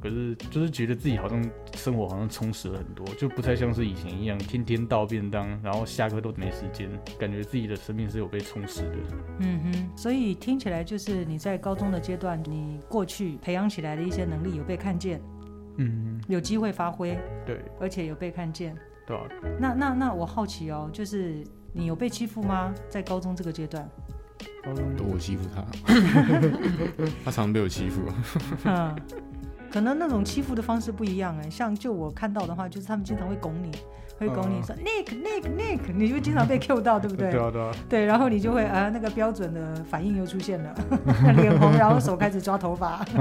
可是就是觉得自己好像生活好像充实了很多，就不太像是以前一样天天倒便当，然后下课都没时间，感觉自己的生命是有被充实的。嗯哼，所以听起来就是你在高中的阶段，你过去培养起来的一些能力有被看见，嗯，有机会发挥，对而且有被看见。对啊，那那那我好奇哦，就是你有被欺负吗？在高中这个阶段？都我欺负他，他常被我欺负。嗯，可能那种欺负的方式不一样哎。像就我看到的话，就是他们经常会拱你，会拱你说、Nick Nick Nick，你就经常被 Q 到，对不对？对啊对啊，对，然后你就会啊，那个标准的反应又出现了，脸红，然后手开始抓头发。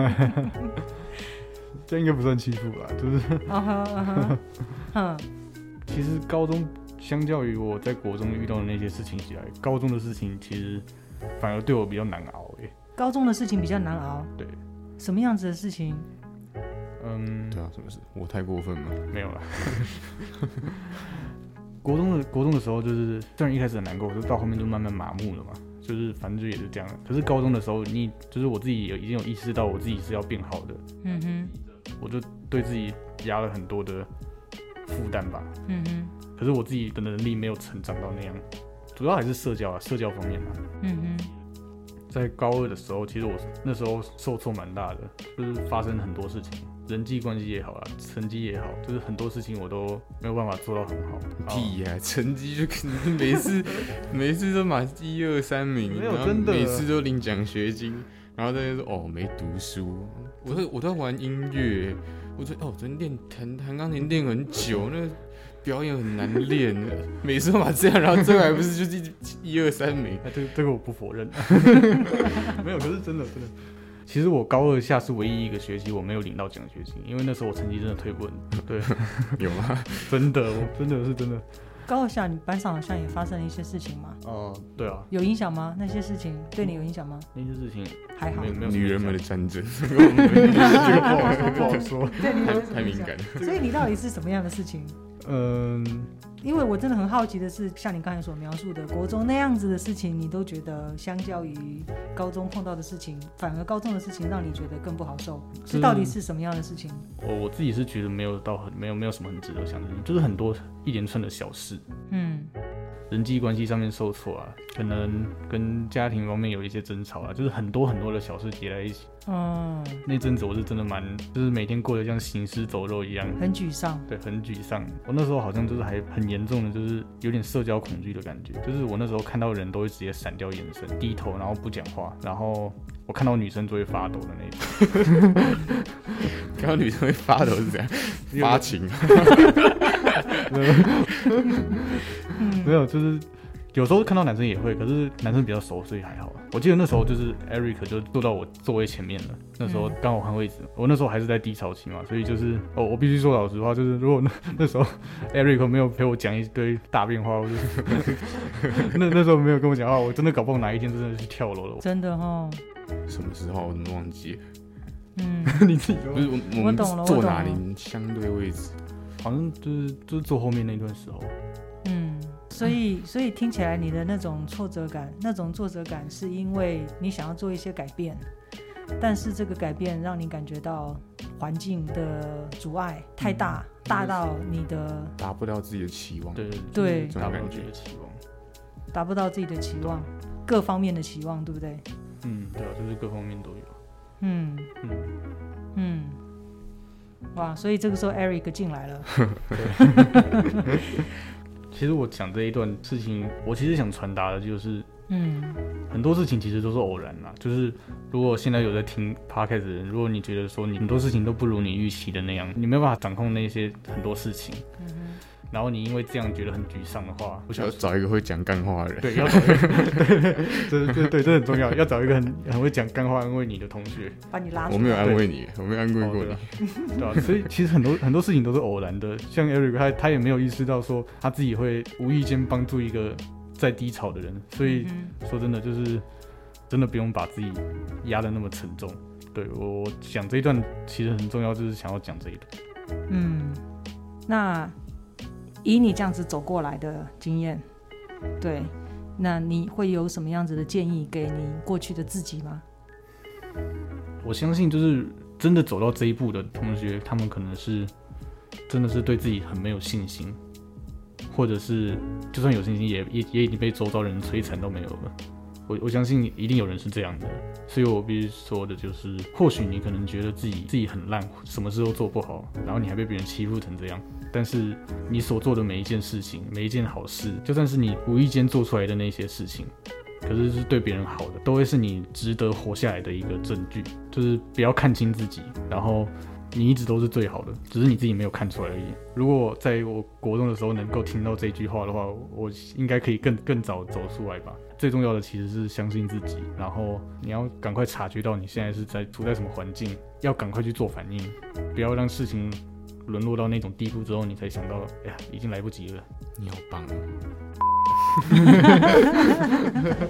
这应该不算欺负吧？就是其实高中相较于我在国中遇到的那些事情起来，高中的事情其实反而对我比较难熬哎。高中的事情比较难熬。对，什么样子的事情？嗯，对啊，什么事？我太过分吗？没有了。国中的国中的时候，就是虽然一开始很难过，可是到后面就慢慢麻木了嘛。就是反正就也是这样。可是高中的时候，你就是我自己有已经有意识到我自己是要变好的，嗯哼，我就对自己压了很多的负担吧。嗯哼，可是我自己的能力没有成长到那样，主要还是社交啊，社交方面嘛。嗯哼，在高二的时候，其实我那时候受挫蛮大的，就是发生很多事情，人际关系也好啊，成绩也好，就是很多事情我都没有办法做到很好。屁呀、成绩就肯 定每次 每次都满一二三名，然后没有真的每次都领奖学金，然后大家说哦没读书，我都我都在玩音乐，我说哦昨天练弹弹钢琴练很久，那个表演很难练，每次都把这样，然后最后还不是就是一一二三名，哎，这个这个我不否认，没有，可是真的真的。其实我高二下是唯一一个学期我没有领到奖学金，因为那时候我成绩真的退步很多。对，有吗？真的，我真的是真的。高二下你班上好像也发生了一些事情嘛，哦、对啊，有影响吗？那些事情对你有影响吗？那些事情还好没，有没有女人们的影战争，这个不好不好说。对你太敏感了。所以你到底是什么样的事情？嗯，因为我真的很好奇的是，像你刚才所描述的国中那样子的事情，你都觉得相较于高中碰到的事情，反而高中的事情让你觉得更不好受，这是到底是什么样的事情？我我自己是觉得没有到很没有没有什么很值得想的，就是很多一连串的小事。嗯人际关系上面受挫啊，可能跟家庭方面有一些争吵啊，就是很多很多的小事叠在一起。嗯，那阵子我是真的蛮，就是每天过得像行尸走肉一样，很沮丧。对，很沮丧。我那时候好像就是还很严重的，就是有点社交恐惧的感觉，就是我那时候看到人都会直接闪掉眼神，低头然后不讲话，然后我看到女生就会发抖的那种。看到女生会发抖是这样，发情。没有，就是有时候看到男生也会，可是男生比较熟，所以还好。我记得那时候就是 Eric 就坐到我座位前面了，那时候刚好换位置，我那时候还是在低潮期嘛，所以就是哦，我必须说老实话，就是如果那那时候 Eric 没有陪我讲一堆大变化，我就是 那那时候没有跟我讲话，我真的搞不好哪一天真的去跳楼了。真的哦，什么时候我怎么忘记了？嗯，你自己说，不是我我们懂了我坐懂了哪里相对位置？好像就是就是坐后面那段时候，嗯，所以所以听起来你的那种挫折感，那种挫折感是因为你想要做一些改变，但是这个改变让你感觉到环境的阻碍太大，大到你的达不到自己的期望。对对达不到这种感觉自己的期望。达不到自己的期望，各方面的期望，对不对？嗯，对啊，就是各方面都有。嗯嗯，嗯，哇，所以这个时候 Eric 进来了，其实我讲这一段事情，我其实想传达的就是，嗯很多事情其实都是偶然啦。就是如果现在有在听 podcast 的人，如果你觉得说你很多事情都不如你预期的那样，你没有办法掌控那些很多事情，然后你因为这样觉得很沮丧的话，我想要找一个会讲干话的人。对，要找一个，这这对这很重要，要找一个很很会讲干话安慰你的同学，把你拉出来。我没有安慰你，我没有安慰过哦你。对吧、所以其实很多 很多事情都是偶然的，像 Eric 他他也没有意识到说他自己会无意间帮助一个在低潮的人，所以嗯说真的就是真的不用把自己压得那么沉重。对我我讲这一段其实很重要，就是想要讲这一段。嗯，那以你这样子走过来的经验，对，那你会有什么样子的建议给你过去的自己吗？我相信就是真的走到这一步的同学，他们可能是真的是对自己很没有信心，或者是就算有信心也，也也已经被周遭人摧残都没有了。我我相信一定有人是这样的，所以我必须说的就是，或许你可能觉得自己自己很烂，什么事都做不好，然后你还被别人欺负成这样，但是你所做的每一件事情，每一件好事，就算是你无意间做出来的那些事情，可是是对别人好的，都会是你值得活下来的一个证据。就是不要看清自己，然后你一直都是最好的，只是你自己没有看出来而已。如果在我国中的时候能够听到这句话的话，我应该可以更更早走出来吧。最重要的其实是相信自己，然后你要赶快察觉到你现在是在处在什么环境，要赶快去做反应，不要让事情沦落到那种地步之后，你才想到，哎呀，已经来不及了。你好棒哦！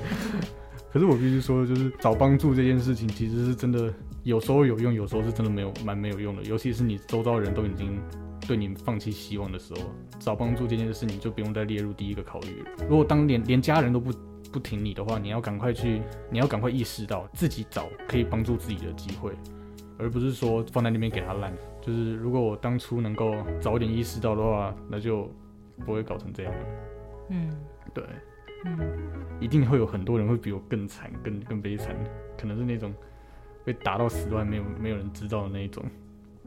可是我必须说，就是找帮助这件事情，其实是真的有时候有用，有时候是真的没有蛮没有用的。尤其是你周遭人都已经对你放弃希望的时候，找帮助这件事你就不用再列入第一个考虑了。如果当连连家人都不不挺你的话，你要赶快去，你要赶快意识到自己找可以帮助自己的机会，而不是说放在那边给他烂。就是如果我当初能够早点意识到的话，那就不会搞成这样了。嗯对。嗯一定会有很多人会比我更惨、更更悲惨，可能是那种被打到死都还没有没有人知道的那一种。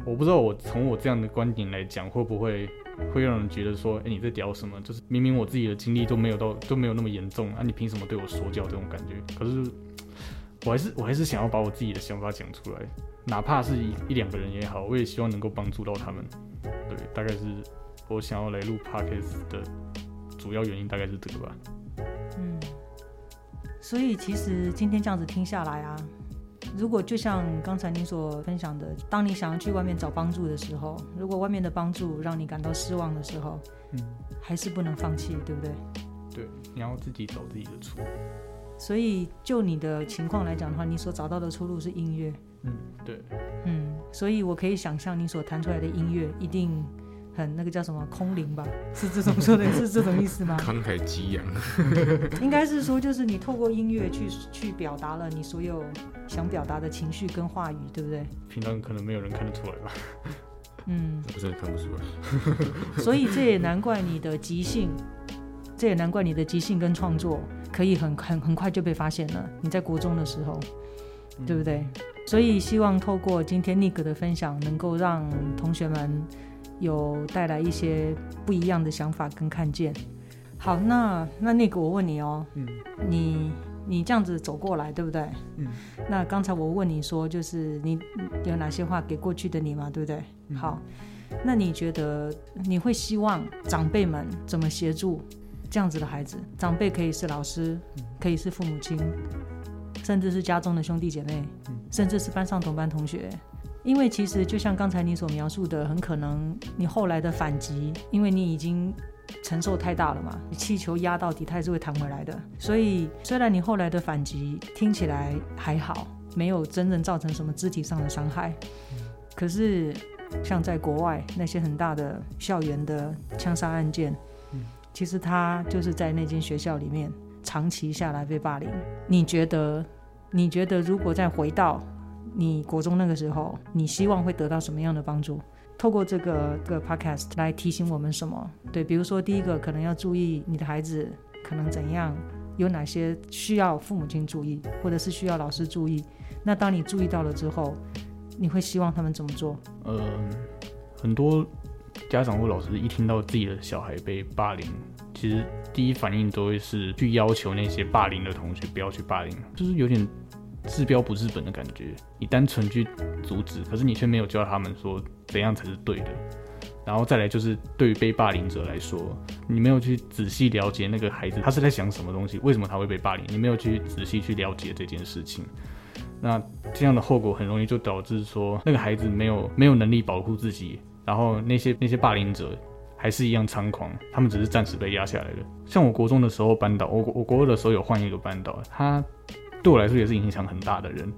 我不知道我从我这样的观点来讲，会不会会让人觉得说，哎、你在屌什么？就是明明我自己的经历都没有到都没有那么严重啊，你凭什么对我说教这种感觉？可是我还是我还是想要把我自己的想法讲出来，哪怕是一一两个人也好，我也希望能够帮助到他们。对，大概是我想要来录 podcast 的主要原因，大概是这个吧。嗯，所以其实今天这样子听下来啊，如果就像刚才你所分享的，当你想要去外面找帮助的时候，如果外面的帮助让你感到失望的时候，嗯，还是不能放弃，对不对？对，你要自己找自己的出路。所以就你的情况来讲的话，你所找到的出路是音乐，嗯，对，嗯，所以我可以想象你所弹出来的音乐一定很那个叫什么空灵吧？是这种说的是这种意思吗？慷慨激昂，应该是说，就是你透过音乐去去表达了你所有想表达的情绪跟话语，对不对？平常可能没有人看得出来吧。嗯，我真的看不出来。所以这也难怪你的即兴，这也难怪你的即兴跟创作可以很很很快就被发现了。你在国中的时候，对不对？所以希望透过今天 Nick 的分享，能够让同学们有带来一些不一样的想法跟看见。好，那那 Nick，我问你哦，嗯你你这样子走过来，对不对？嗯。那刚才我问你说，就是你有哪些话给过去的你嘛，对不对？嗯好，那你觉得你会希望长辈们怎么协助这样子的孩子？长辈可以是老师，可以是父母亲，甚至是家中的兄弟姐妹，嗯甚至是班上同班同学。因为其实就像刚才你所描述的，很可能你后来的反击，因为你已经承受太大了嘛，你气球压到底它还是会弹回来的。所以虽然你后来的反击听起来还好，没有真正造成什么肢体上的伤害，可是像在国外那些很大的校园的枪杀案件，其实他就是在那间学校里面长期下来被霸凌。你觉得？你觉得如果再回到你国中那个时候，你希望会得到什么样的帮助？透过这个个 podcast 来提醒我们什么？对，比如说第一个可能要注意你的孩子可能怎样，有哪些需要父母亲注意，或者是需要老师注意。那当你注意到了之后，你会希望他们怎么做？呃，很多家长或老师一听到自己的小孩被霸凌，其实第一反应都会是去要求那些霸凌的同学不要去霸凌，就是有点治标不治本的感觉。你单纯去阻止，可是你却没有教他们说怎样才是对的。然后再来就是对于被霸凌者来说，你没有去仔细了解那个孩子他是在想什么东西，为什么他会被霸凌，你没有去仔细去了解这件事情。那这样的后果很容易就导致说，那个孩子没有没有能力保护自己，然后那些那些霸凌者还是一样猖狂，他们只是暂时被压下来了。像我国中的时候班导，我我国二的时候有换一个班导，他对我来说也是影响很大的人。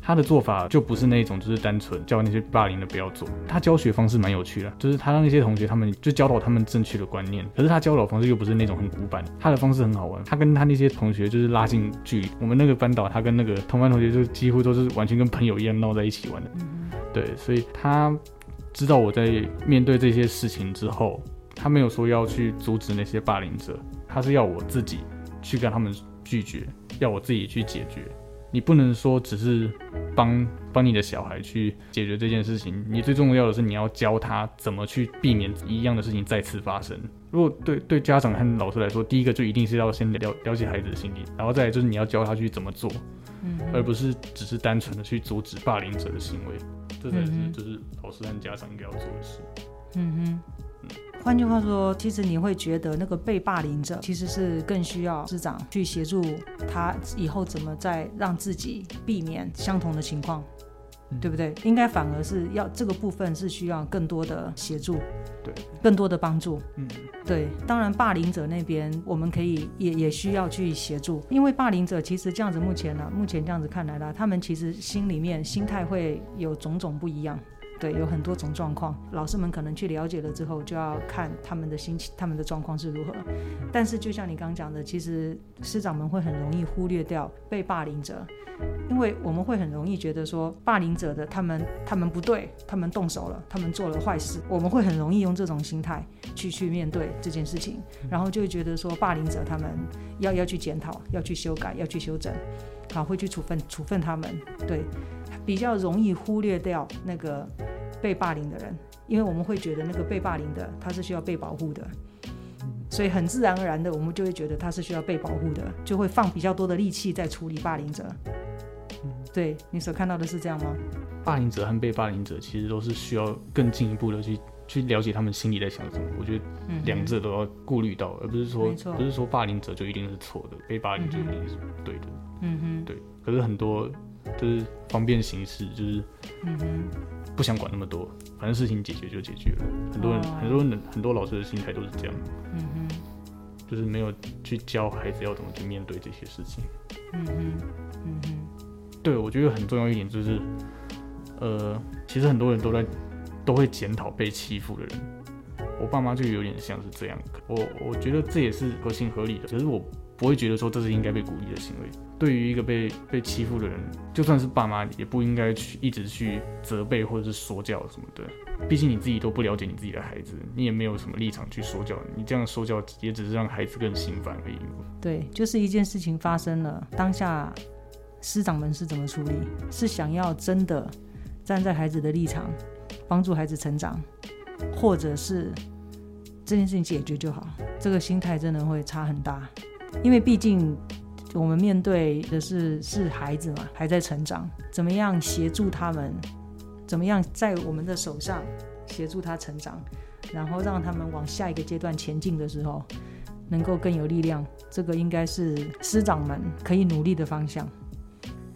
他的做法就不是那种，就是单纯教那些霸凌的不要做。他教学方式蛮有趣的，就是他让那些同学他们就教导他们正确的观念。可是他教导方式又不是那种很古板，他的方式很好玩。他跟他那些同学就是拉近距离。我们那个班导，他跟那个同班同学就几乎都是完全跟朋友一样闹在一起玩的。对，所以他知道我在面对这些事情之后，他没有说要去阻止那些霸凌者，他是要我自己去跟他们拒绝，要我自己去解决。你不能说只是帮帮你的小孩去解决这件事情，你最重要的是你要教他怎么去避免一样的事情再次发生。如果对对家长和老师来说，第一个就一定是要先了了解孩子的心理，然后再来就是你要教他去怎么做，嗯，而不是只是单纯的去阻止霸凌者的行为，这才是就是老师和家长应该要做的事。嗯哼。换句话说，其实你会觉得那个被霸凌者其实是更需要师长去协助他以后怎么再让自己避免相同的情况，对不对？应该反而是要这个部分是需要更多的协助，对，更多的帮助。嗯，对。当然，霸凌者那边我们可以也也需要去协助，因为霸凌者其实这样子目前呢，目前这样子看来呢，他们其实心里面心态会有种种不一样。对，有很多种状况，老师们可能去了解了之后，就要看他们的心情，他们的状况是如何。但是，就像你刚讲的，其实师长们会很容易忽略掉被霸凌者，因为我们会很容易觉得说，霸凌者的他们他们不对，他们动手了，他们做了坏事，我们会很容易用这种心态去去面对这件事情，然后就觉得说，霸凌者他们要要去检讨，要去修改，要去修正，好，会去处分处分他们，对。比较容易忽略掉那个被霸凌的人，因为我们会觉得那个被霸凌的他是需要被保护的，所以很自然而然的我们就会觉得他是需要被保护的，就会放比较多的力气在处理霸凌者。对你所看到的是这样吗？霸凌者和被霸凌者其实都是需要更进一步的去去了解他们心里在想什么。我觉得两者都要顾虑到，而不是说不是说霸凌者就一定是错的，被霸凌就一定是对的。嗯哼，对。可是很多。就是方便行事，就是，嗯哼，不想管那么多，反正事情解决就解决了。很多人，很多人，很多老师的心态都是这样，嗯哼，就是没有去教孩子要怎么去面对这些事情。嗯哼，嗯哼，对，我觉得很重要一点就是，呃，其实很多人都在都会检讨被欺负的人，我爸妈就有点像是这样，我我觉得这也是合情合理的，可是我。不会觉得说这是应该被鼓励的行为。对于一个被被欺负的人，就算是爸妈，也不应该去一直去责备或者是说教什么的。毕竟你自己都不了解你自己的孩子，你也没有什么立场去说教。你这样说教，也只是让孩子更心烦而已。对，就是一件事情发生了，当下师长们是怎么处理？是想要真的站在孩子的立场，帮助孩子成长，或者是这件事情解决就好？这个心态真的会差很大。因为毕竟我们面对的是是孩子嘛，还在成长，怎么样协助他们？怎么样在我们的手上协助他成长，然后让他们往下一个阶段前进的时候，能够更有力量？这个应该是师长们可以努力的方向。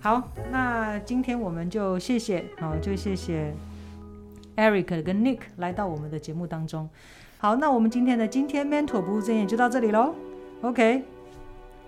好，那今天我们就谢谢，好，就谢谢 Eric 跟 Nick 来到我们的节目当中。好，那我们今天的今天 Mentor 不务正业就到这里喽。OK。